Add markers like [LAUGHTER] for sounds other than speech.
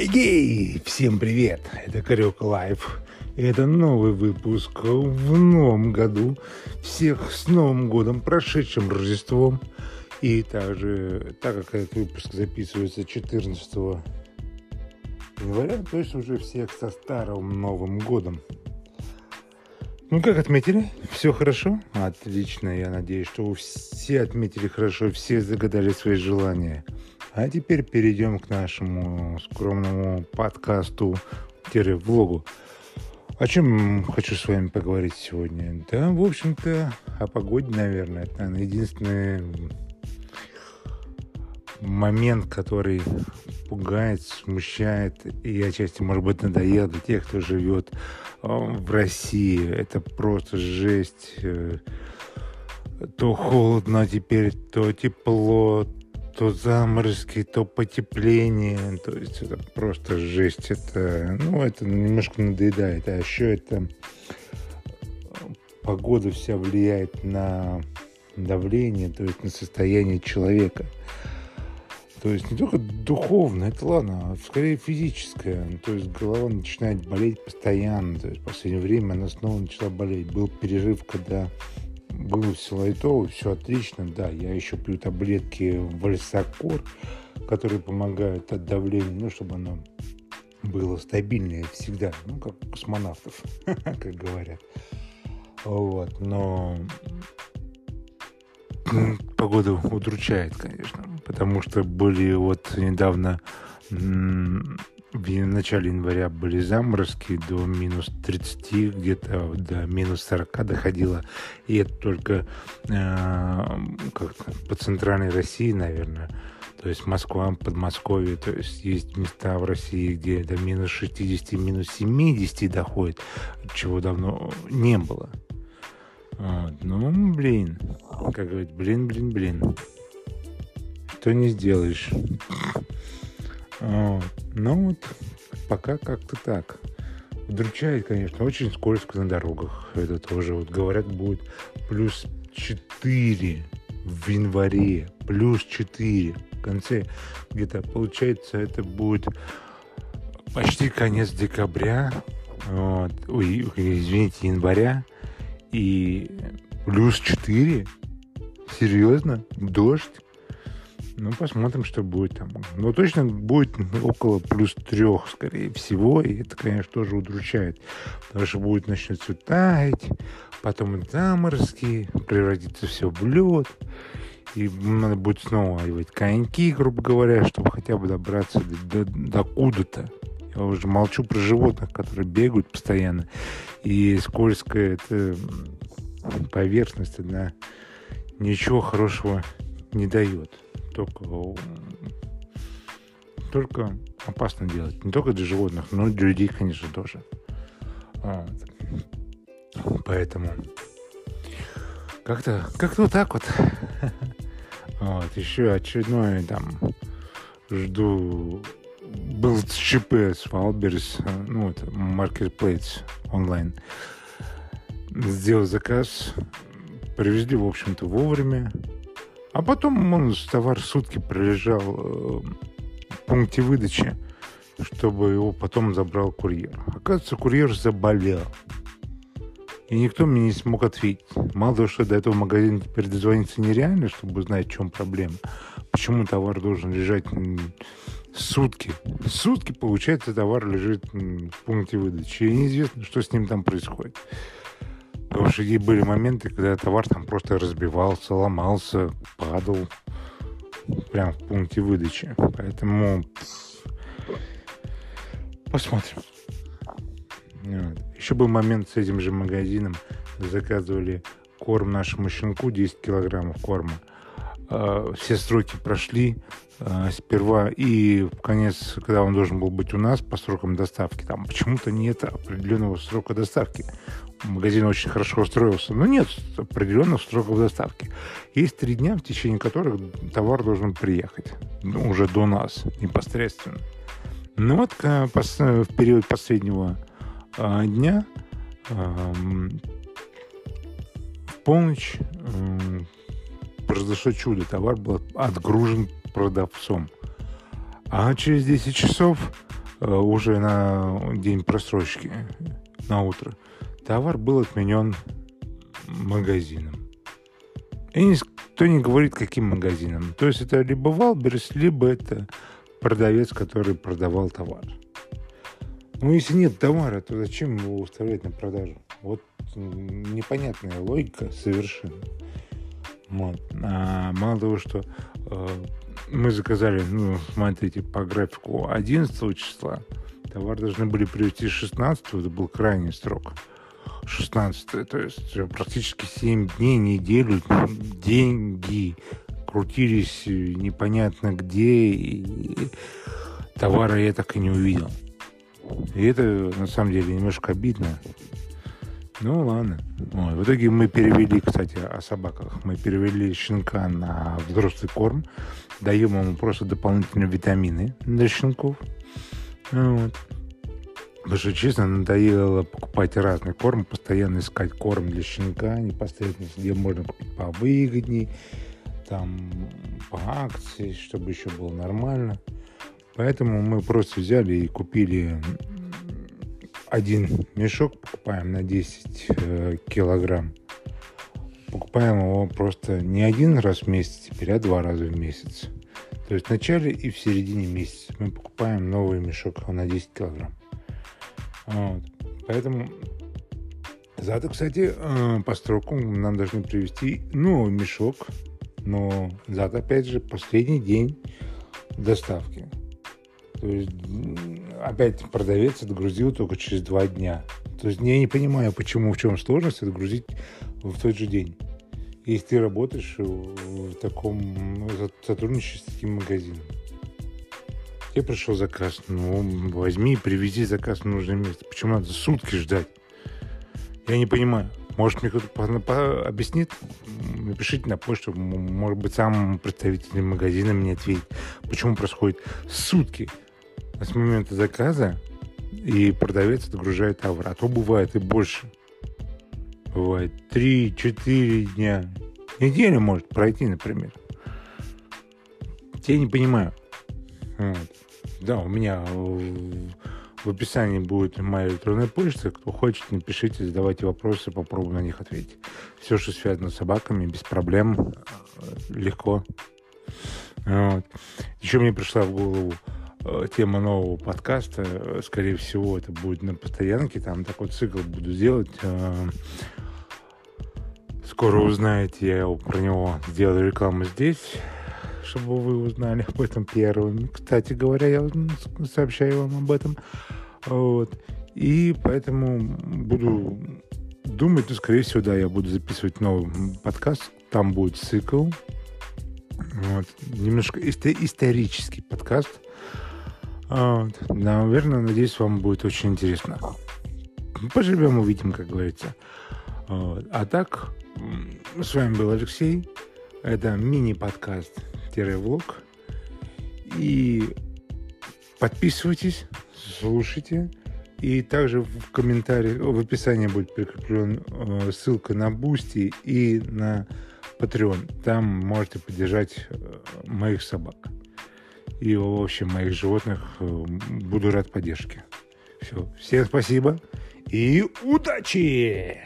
Эгей! Всем привет! Это Карек Лайф. Это новый выпуск в новом году. Всех с Новым годом, прошедшим Рождеством. И также, так как этот выпуск записывается 14 января, то есть уже всех со Старым Новым годом. Ну, как отметили? Все хорошо? Отлично. Я надеюсь, что все отметили хорошо, все загадали свои желания. А теперь перейдем к нашему скромному подкасту-влогу. О чем хочу с вами поговорить сегодня? Да, в общем-то, о погоде, наверное. Это, наверное, единственный момент, который пугает, смущает и отчасти, может быть, надоел для тех, кто живет э, в России. Это просто жесть. Э, то холодно, теперь то тепло, то заморозки, то потепление. То есть это просто жесть. Это, ну, это немножко надоедает. А еще это погода вся влияет на давление, то есть на состояние человека. То есть не только духовно, это ладно, а скорее физическое. То есть голова начинает болеть постоянно. То есть в последнее время она снова начала болеть. Был перерыв, когда было все лайтово, все отлично. Да, я еще пью таблетки Вальсакор, которые помогают от давления, ну, чтобы оно было стабильнее всегда. Ну, как у космонавтов, [LAUGHS] как говорят. Вот, но погода удручает, конечно, потому что были вот недавно в начале января были заморозки до минус 30, где-то до минус 40 доходило. И это только э, как по центральной России, наверное. То есть Москва, Подмосковье. То есть есть места в России, где до минус 60, минус 70 доходит, чего давно не было. Вот. Ну, блин, как говорить, блин, блин, блин. Что не сделаешь. Вот. Ну вот, пока как-то так. Удручает, конечно, очень скользко на дорогах. Это тоже, вот говорят, будет плюс 4 в январе, плюс 4 в конце. Где-то, получается, это будет почти конец декабря, вот, ой, извините, января, и плюс 4? Серьезно? Дождь? Ну, посмотрим, что будет там. Но точно будет около плюс трех, скорее всего. И это, конечно, тоже удручает. Потому что будет начнется таять, потом заморозки, превратится все в лед. И надо будет снова одевать коньки, грубо говоря, чтобы хотя бы добраться до, до, до куда-то. Я уже молчу про животных, которые бегают постоянно. И скользкая эта поверхность, она ничего хорошего не дает только, только опасно делать. Не только для животных, но и для людей, конечно, тоже. Вот. Поэтому как-то как вот так вот. [LAUGHS] Вот, еще очередное там жду было ЧП с Wildberries, ну, это маркетплейс онлайн. Сделал заказ, привезли, в общем-то, вовремя. А потом он товар сутки пролежал э, в пункте выдачи, чтобы его потом забрал курьер. Оказывается, курьер заболел. И никто мне не смог ответить. Мало того, что до этого магазина теперь дозвониться нереально, чтобы узнать, в чем проблема. Почему товар должен лежать сутки. Сутки, получается, товар лежит в пункте выдачи. И неизвестно, что с ним там происходит. Потому что были моменты, когда товар там просто разбивался, ломался, падал прямо в пункте выдачи. Поэтому посмотрим. Еще был момент с этим же магазином. Заказывали корм нашему щенку, 10 килограммов корма. А, все сроки прошли а, сперва и в конец, когда он должен был быть у нас по срокам доставки, там почему-то нет определенного срока доставки магазин очень хорошо устроился. Но нет определенных сроков доставки. Есть три дня, в течение которых товар должен приехать. Ну, уже до нас непосредственно. Ну вот в период последнего а, дня в полночь произошло чудо. Товар был отгружен продавцом. А через 10 часов э, уже на день просрочки, на утро, товар был отменен магазином. И никто не говорит, каким магазином. То есть это либо Wildberries, либо это продавец, который продавал товар. Ну, если нет товара, то зачем его выставлять на продажу? Вот непонятная логика совершенно. Вот. А мало того, что э, мы заказали, ну, смотрите, по графику 11 числа, товар должны были привезти 16, это был крайний срок. 16, то есть практически 7 дней, неделю, деньги крутились непонятно где, и товара я так и не увидел. И это на самом деле немножко обидно. Ну ладно. Вот. В итоге мы перевели, кстати, о собаках. Мы перевели щенка на взрослый корм. Даем ему просто дополнительные витамины для щенков. Вот. Потому что, честно, надоело покупать разный корм, постоянно искать корм для щенка, непосредственно, где можно купить повыгодней, там, по акции, чтобы еще было нормально. Поэтому мы просто взяли и купили один мешок, покупаем на 10 э, килограмм. Покупаем его просто не один раз в месяц теперь, а два раза в месяц. То есть в начале и в середине месяца мы покупаем новый мешок на 10 килограмм. Вот. Поэтому завтра, кстати, э, по строкам нам должны привезти новый мешок. Но завтра, опять же, последний день доставки. То есть опять продавец отгрузил только через два дня. То есть я не понимаю, почему, в чем сложность отгрузить в тот же день. Если ты работаешь в таком сотрудничестве с таким магазином. Тебе пришел заказ, ну, возьми и привези заказ в нужное место. Почему надо сутки ждать? Я не понимаю. Может, мне кто-то объяснит? Напишите на почту. Может быть, сам представитель магазина мне ответит, почему происходит сутки с момента заказа, и продавец отгружает товар. А то бывает и больше. Бывает 3-4 дня. Неделя может пройти, например. Я не понимаю. Вот. Да, у меня в описании будет моя электронная почта. Кто хочет, напишите, задавайте вопросы, попробую на них ответить. Все, что связано с собаками, без проблем, легко. Вот. Еще мне пришла в голову Э, тема нового подкаста. Скорее всего, это будет на постоянке. Там такой цикл буду делать. Э, скоро узнаете, я про него сделаю рекламу здесь, чтобы вы узнали об этом первым. Кстати говоря, я сообщаю вам об этом. Вот. И поэтому буду думать, ну, скорее всего, да, я буду записывать новый подкаст. Там будет цикл. Вот. Немножко исторический подкаст Наверное, надеюсь, вам будет очень интересно. Поживем, увидим, как говорится. Вот. А так, с вами был Алексей. Это мини-подкаст-влог. И подписывайтесь, слушайте. И также в комментарии, в описании будет прикреплен э, ссылка на Бусти и на Patreon. Там можете поддержать э, моих собак и, в общем, моих животных. Э, буду рад поддержке. Все. Всем спасибо и удачи!